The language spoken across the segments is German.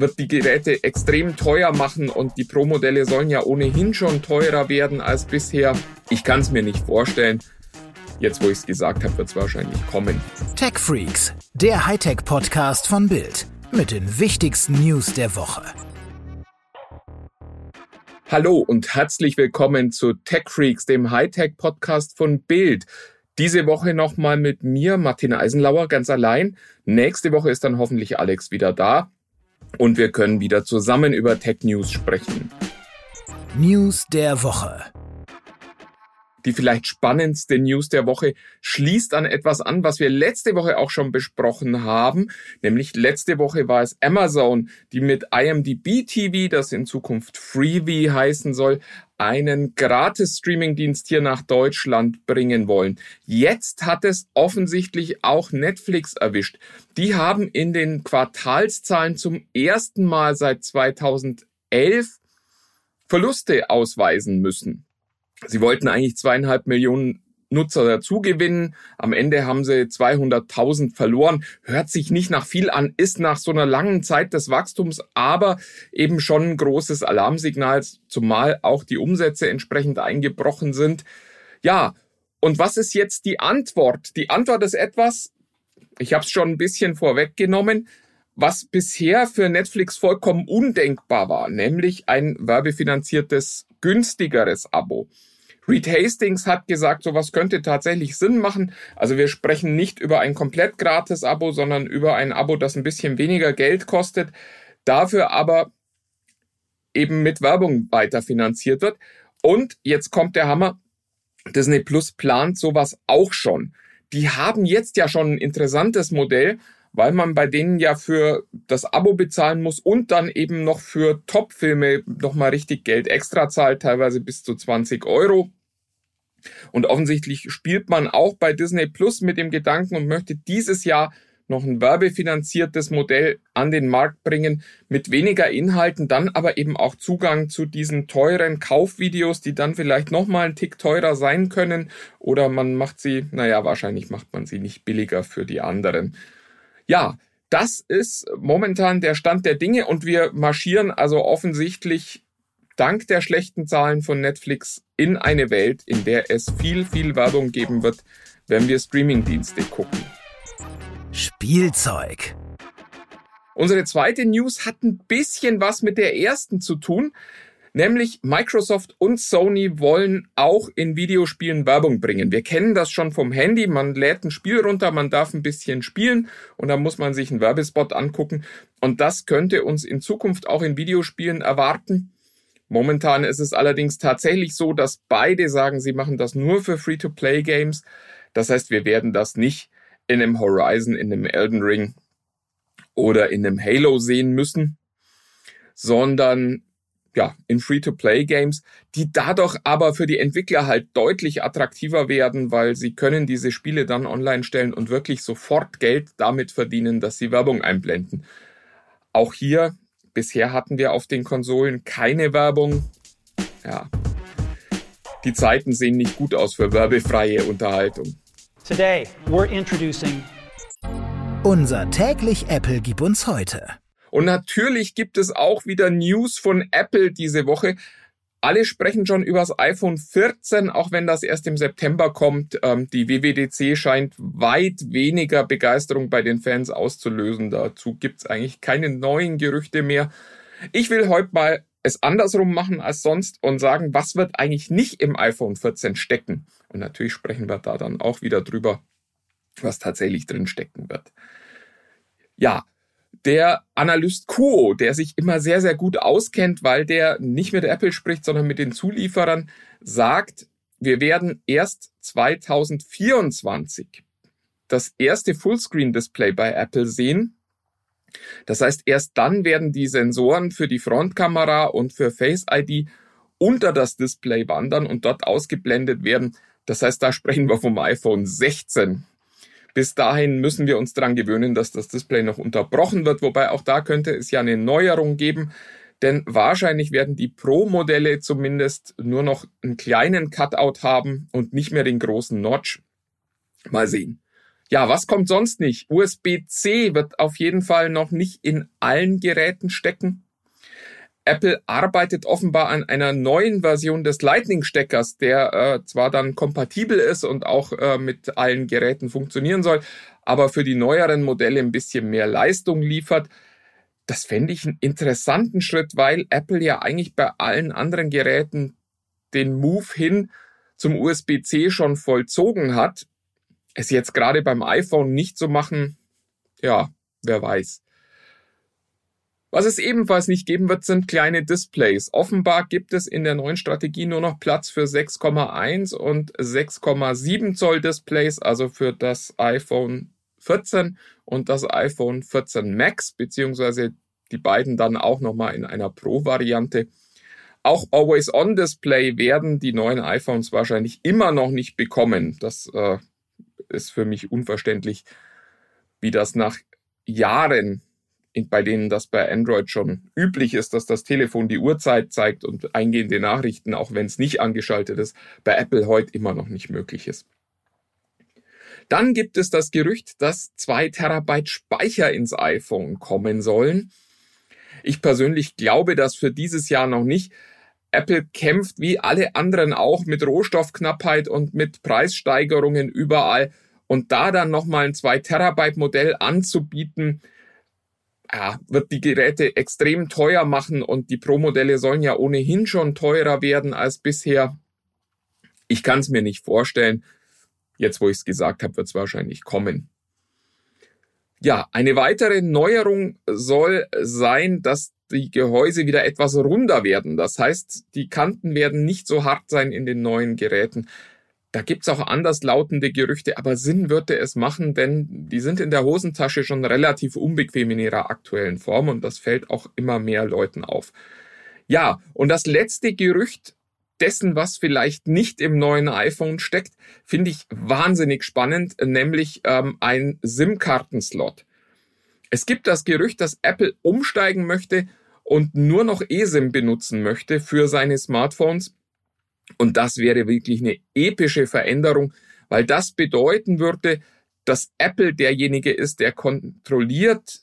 wird die Geräte extrem teuer machen und die Pro-Modelle sollen ja ohnehin schon teurer werden als bisher. Ich kann es mir nicht vorstellen. Jetzt, wo ich es gesagt habe, wird es wahrscheinlich kommen. Tech Freaks, der Hightech-Podcast von Bild mit den wichtigsten News der Woche. Hallo und herzlich willkommen zu Tech Freaks, dem Hightech-Podcast von Bild. Diese Woche nochmal mit mir, Martina Eisenlauer, ganz allein. Nächste Woche ist dann hoffentlich Alex wieder da und wir können wieder zusammen über Tech News sprechen. News der Woche. Die vielleicht spannendste News der Woche schließt an etwas an, was wir letzte Woche auch schon besprochen haben. Nämlich letzte Woche war es Amazon, die mit IMDb TV, das in Zukunft Freevee heißen soll, einen Gratis-Streaming-Dienst hier nach Deutschland bringen wollen. Jetzt hat es offensichtlich auch Netflix erwischt. Die haben in den Quartalszahlen zum ersten Mal seit 2011 Verluste ausweisen müssen. Sie wollten eigentlich zweieinhalb Millionen Nutzer dazugewinnen. Am Ende haben sie 200.000 verloren. Hört sich nicht nach viel an, ist nach so einer langen Zeit des Wachstums aber eben schon ein großes Alarmsignal, zumal auch die Umsätze entsprechend eingebrochen sind. Ja, und was ist jetzt die Antwort? Die Antwort ist etwas, ich habe es schon ein bisschen vorweggenommen, was bisher für Netflix vollkommen undenkbar war, nämlich ein werbefinanziertes, günstigeres Abo. Reed Hastings hat gesagt, sowas könnte tatsächlich Sinn machen. Also wir sprechen nicht über ein komplett gratis Abo, sondern über ein Abo, das ein bisschen weniger Geld kostet, dafür aber eben mit Werbung weiterfinanziert wird. Und jetzt kommt der Hammer. Disney Plus plant sowas auch schon. Die haben jetzt ja schon ein interessantes Modell, weil man bei denen ja für das Abo bezahlen muss und dann eben noch für Top-Filme nochmal richtig Geld extra zahlt, teilweise bis zu 20 Euro. Und offensichtlich spielt man auch bei Disney Plus mit dem Gedanken und möchte dieses Jahr noch ein werbefinanziertes Modell an den Markt bringen mit weniger Inhalten, dann aber eben auch Zugang zu diesen teuren Kaufvideos, die dann vielleicht nochmal ein Tick teurer sein können oder man macht sie, naja, wahrscheinlich macht man sie nicht billiger für die anderen. Ja, das ist momentan der Stand der Dinge und wir marschieren also offensichtlich dank der schlechten Zahlen von Netflix in eine Welt, in der es viel, viel Werbung geben wird, wenn wir Streamingdienste gucken. Spielzeug. Unsere zweite News hat ein bisschen was mit der ersten zu tun, nämlich Microsoft und Sony wollen auch in Videospielen Werbung bringen. Wir kennen das schon vom Handy, man lädt ein Spiel runter, man darf ein bisschen spielen und dann muss man sich einen Werbespot angucken und das könnte uns in Zukunft auch in Videospielen erwarten. Momentan ist es allerdings tatsächlich so, dass beide sagen, sie machen das nur für Free-to-Play-Games. Das heißt, wir werden das nicht in einem Horizon, in einem Elden Ring oder in einem Halo sehen müssen, sondern ja, in Free-to-Play-Games, die dadurch aber für die Entwickler halt deutlich attraktiver werden, weil sie können diese Spiele dann online stellen und wirklich sofort Geld damit verdienen, dass sie Werbung einblenden. Auch hier Bisher hatten wir auf den Konsolen keine Werbung. Ja. Die Zeiten sehen nicht gut aus für werbefreie Unterhaltung. Today we're introducing unser täglich Apple gibt uns heute. Und natürlich gibt es auch wieder News von Apple diese Woche. Alle sprechen schon über das iPhone 14, auch wenn das erst im September kommt. Ähm, die WWDC scheint weit weniger Begeisterung bei den Fans auszulösen. Dazu gibt's eigentlich keine neuen Gerüchte mehr. Ich will heute mal es andersrum machen als sonst und sagen, was wird eigentlich nicht im iPhone 14 stecken? Und natürlich sprechen wir da dann auch wieder drüber, was tatsächlich drin stecken wird. Ja, der Analyst Kuo, der sich immer sehr, sehr gut auskennt, weil der nicht mit Apple spricht, sondern mit den Zulieferern, sagt, wir werden erst 2024 das erste Fullscreen-Display bei Apple sehen. Das heißt, erst dann werden die Sensoren für die Frontkamera und für Face ID unter das Display wandern und dort ausgeblendet werden. Das heißt, da sprechen wir vom iPhone 16. Bis dahin müssen wir uns daran gewöhnen, dass das Display noch unterbrochen wird, wobei auch da könnte es ja eine Neuerung geben, denn wahrscheinlich werden die Pro-Modelle zumindest nur noch einen kleinen Cutout haben und nicht mehr den großen Notch. Mal sehen. Ja, was kommt sonst nicht? USB-C wird auf jeden Fall noch nicht in allen Geräten stecken. Apple arbeitet offenbar an einer neuen Version des Lightning-Steckers, der äh, zwar dann kompatibel ist und auch äh, mit allen Geräten funktionieren soll, aber für die neueren Modelle ein bisschen mehr Leistung liefert. Das fände ich einen interessanten Schritt, weil Apple ja eigentlich bei allen anderen Geräten den Move hin zum USB-C schon vollzogen hat. Es jetzt gerade beim iPhone nicht zu machen, ja, wer weiß. Was es ebenfalls nicht geben wird, sind kleine Displays. Offenbar gibt es in der neuen Strategie nur noch Platz für 6,1 und 6,7 Zoll Displays, also für das iPhone 14 und das iPhone 14 Max, beziehungsweise die beiden dann auch nochmal in einer Pro-Variante. Auch Always-On-Display werden die neuen iPhones wahrscheinlich immer noch nicht bekommen. Das äh, ist für mich unverständlich, wie das nach Jahren bei denen das bei Android schon üblich ist, dass das Telefon die Uhrzeit zeigt und eingehende Nachrichten, auch wenn es nicht angeschaltet ist, bei Apple heute immer noch nicht möglich ist. Dann gibt es das Gerücht, dass zwei Terabyte Speicher ins iPhone kommen sollen. Ich persönlich glaube das für dieses Jahr noch nicht. Apple kämpft wie alle anderen auch mit Rohstoffknappheit und mit Preissteigerungen überall. Und da dann nochmal ein 2 Terabyte Modell anzubieten, ja, wird die Geräte extrem teuer machen und die Pro-Modelle sollen ja ohnehin schon teurer werden als bisher. Ich kann es mir nicht vorstellen. Jetzt, wo ich es gesagt habe, wird es wahrscheinlich kommen. Ja, eine weitere Neuerung soll sein, dass die Gehäuse wieder etwas runder werden. Das heißt, die Kanten werden nicht so hart sein in den neuen Geräten. Da gibt's auch anderslautende Gerüchte, aber Sinn würde es machen, denn die sind in der Hosentasche schon relativ unbequem in ihrer aktuellen Form und das fällt auch immer mehr Leuten auf. Ja, und das letzte Gerücht dessen, was vielleicht nicht im neuen iPhone steckt, finde ich wahnsinnig spannend, nämlich ähm, ein SIM-Kartenslot. Es gibt das Gerücht, dass Apple umsteigen möchte und nur noch eSIM benutzen möchte für seine Smartphones und das wäre wirklich eine epische Veränderung, weil das bedeuten würde, dass Apple derjenige ist, der kontrolliert,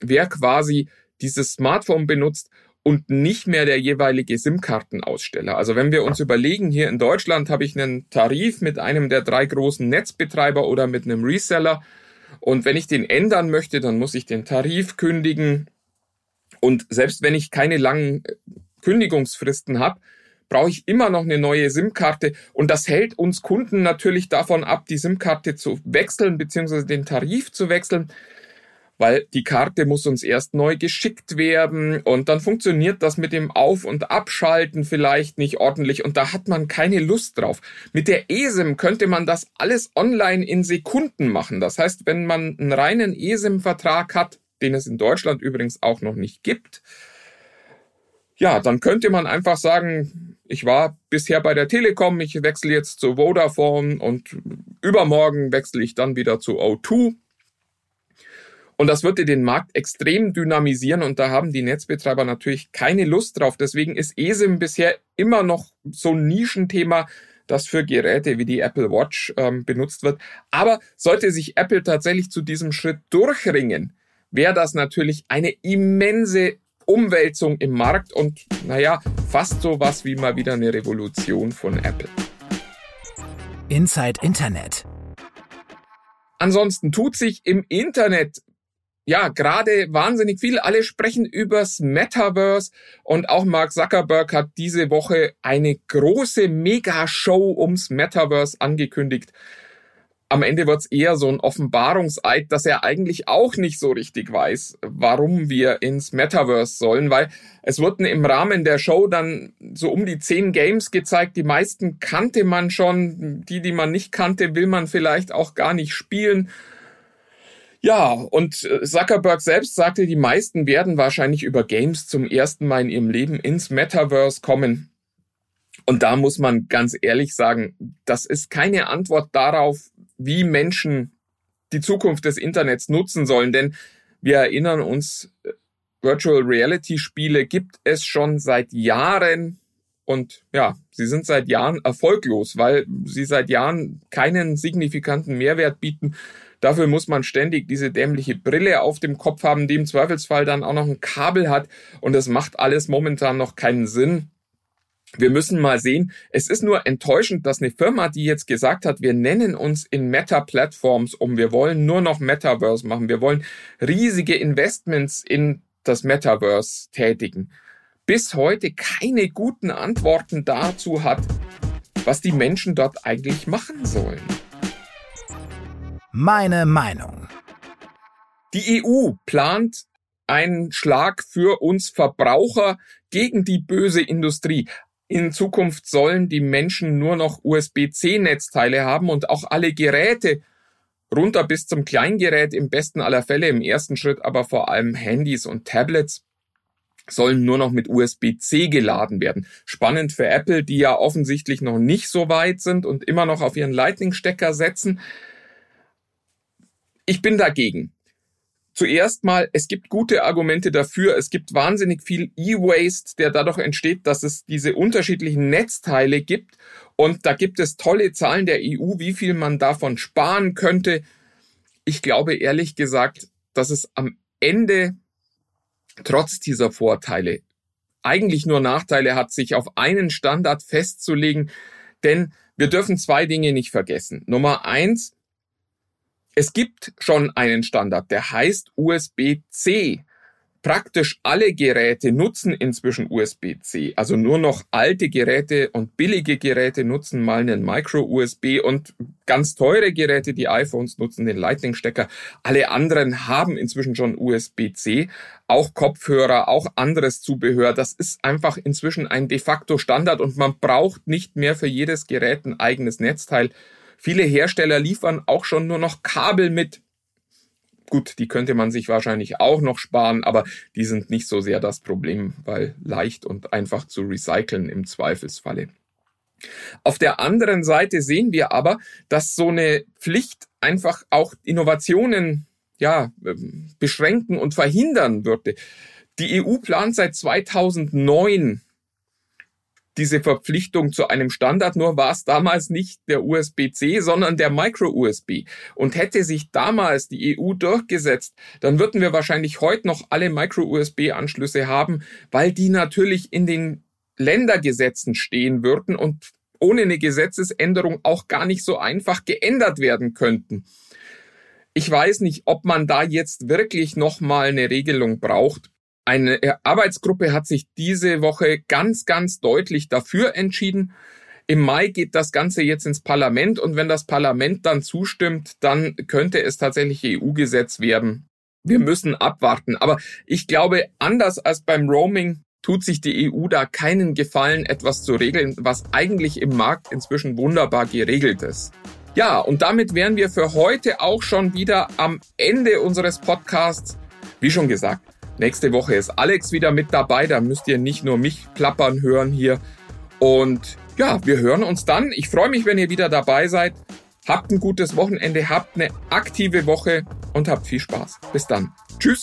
wer quasi dieses Smartphone benutzt und nicht mehr der jeweilige SIM-Kartenaussteller. Also wenn wir uns überlegen, hier in Deutschland habe ich einen Tarif mit einem der drei großen Netzbetreiber oder mit einem Reseller. Und wenn ich den ändern möchte, dann muss ich den Tarif kündigen. Und selbst wenn ich keine langen Kündigungsfristen habe, brauche ich immer noch eine neue SIM-Karte und das hält uns Kunden natürlich davon ab, die SIM-Karte zu wechseln bzw. den Tarif zu wechseln, weil die Karte muss uns erst neu geschickt werden und dann funktioniert das mit dem Auf- und Abschalten vielleicht nicht ordentlich und da hat man keine Lust drauf. Mit der eSIM könnte man das alles online in Sekunden machen. Das heißt, wenn man einen reinen eSIM-Vertrag hat, den es in Deutschland übrigens auch noch nicht gibt, ja, dann könnte man einfach sagen, ich war bisher bei der Telekom, ich wechsle jetzt zu Vodafone und übermorgen wechsle ich dann wieder zu O2. Und das würde den Markt extrem dynamisieren und da haben die Netzbetreiber natürlich keine Lust drauf. Deswegen ist eSIM bisher immer noch so ein Nischenthema, das für Geräte wie die Apple Watch ähm, benutzt wird. Aber sollte sich Apple tatsächlich zu diesem Schritt durchringen, wäre das natürlich eine immense Umwälzung im Markt und naja, fast so was wie mal wieder eine Revolution von Apple. Inside Internet. Ansonsten tut sich im Internet ja gerade wahnsinnig viel. Alle sprechen übers Metaverse und auch Mark Zuckerberg hat diese Woche eine große Mega-Show ums Metaverse angekündigt am Ende wird es eher so ein Offenbarungseid, dass er eigentlich auch nicht so richtig weiß, warum wir ins Metaverse sollen, weil es wurden im Rahmen der Show dann so um die zehn Games gezeigt. Die meisten kannte man schon, die, die man nicht kannte, will man vielleicht auch gar nicht spielen. Ja, und äh, Zuckerberg selbst sagte, die meisten werden wahrscheinlich über Games zum ersten Mal in ihrem Leben ins Metaverse kommen. Und da muss man ganz ehrlich sagen, das ist keine Antwort darauf, wie Menschen die Zukunft des Internets nutzen sollen. Denn wir erinnern uns, Virtual Reality Spiele gibt es schon seit Jahren Und ja, sie sind seit Jahren erfolglos, weil sie seit Jahren keinen signifikanten Mehrwert bieten. Dafür muss man ständig diese dämliche Brille auf dem Kopf haben, die im Zweifelsfall dann auch noch ein Kabel hat. Und das macht alles momentan noch keinen Sinn. Wir müssen mal sehen, es ist nur enttäuschend, dass eine Firma, die jetzt gesagt hat, wir nennen uns in Meta-Plattforms um, wir wollen nur noch Metaverse machen, wir wollen riesige Investments in das Metaverse tätigen, bis heute keine guten Antworten dazu hat, was die Menschen dort eigentlich machen sollen. Meine Meinung. Die EU plant einen Schlag für uns Verbraucher gegen die böse Industrie. In Zukunft sollen die Menschen nur noch USB-C-Netzteile haben und auch alle Geräte runter bis zum Kleingerät im besten aller Fälle, im ersten Schritt aber vor allem Handys und Tablets sollen nur noch mit USB-C geladen werden. Spannend für Apple, die ja offensichtlich noch nicht so weit sind und immer noch auf ihren Lightning-Stecker setzen. Ich bin dagegen. Zuerst mal, es gibt gute Argumente dafür. Es gibt wahnsinnig viel E-Waste, der dadurch entsteht, dass es diese unterschiedlichen Netzteile gibt. Und da gibt es tolle Zahlen der EU, wie viel man davon sparen könnte. Ich glaube ehrlich gesagt, dass es am Ende trotz dieser Vorteile eigentlich nur Nachteile hat, sich auf einen Standard festzulegen. Denn wir dürfen zwei Dinge nicht vergessen. Nummer eins, es gibt schon einen Standard, der heißt USB-C. Praktisch alle Geräte nutzen inzwischen USB-C. Also nur noch alte Geräte und billige Geräte nutzen mal einen Micro-USB und ganz teure Geräte, die iPhones nutzen den Lightning-Stecker. Alle anderen haben inzwischen schon USB-C. Auch Kopfhörer, auch anderes Zubehör. Das ist einfach inzwischen ein de facto Standard und man braucht nicht mehr für jedes Gerät ein eigenes Netzteil. Viele Hersteller liefern auch schon nur noch Kabel mit. Gut, die könnte man sich wahrscheinlich auch noch sparen, aber die sind nicht so sehr das Problem, weil leicht und einfach zu recyceln im Zweifelsfalle. Auf der anderen Seite sehen wir aber, dass so eine Pflicht einfach auch Innovationen ja, ähm, beschränken und verhindern würde. Die EU plant seit 2009 diese Verpflichtung zu einem Standard, nur war es damals nicht der USB-C, sondern der Micro-USB. Und hätte sich damals die EU durchgesetzt, dann würden wir wahrscheinlich heute noch alle Micro-USB-Anschlüsse haben, weil die natürlich in den Ländergesetzen stehen würden und ohne eine Gesetzesänderung auch gar nicht so einfach geändert werden könnten. Ich weiß nicht, ob man da jetzt wirklich nochmal eine Regelung braucht. Eine Arbeitsgruppe hat sich diese Woche ganz, ganz deutlich dafür entschieden. Im Mai geht das Ganze jetzt ins Parlament und wenn das Parlament dann zustimmt, dann könnte es tatsächlich EU-Gesetz werden. Wir müssen abwarten. Aber ich glaube, anders als beim Roaming tut sich die EU da keinen Gefallen, etwas zu regeln, was eigentlich im Markt inzwischen wunderbar geregelt ist. Ja, und damit wären wir für heute auch schon wieder am Ende unseres Podcasts. Wie schon gesagt, Nächste Woche ist Alex wieder mit dabei. Da müsst ihr nicht nur mich plappern hören hier. Und ja, wir hören uns dann. Ich freue mich, wenn ihr wieder dabei seid. Habt ein gutes Wochenende, habt eine aktive Woche und habt viel Spaß. Bis dann. Tschüss.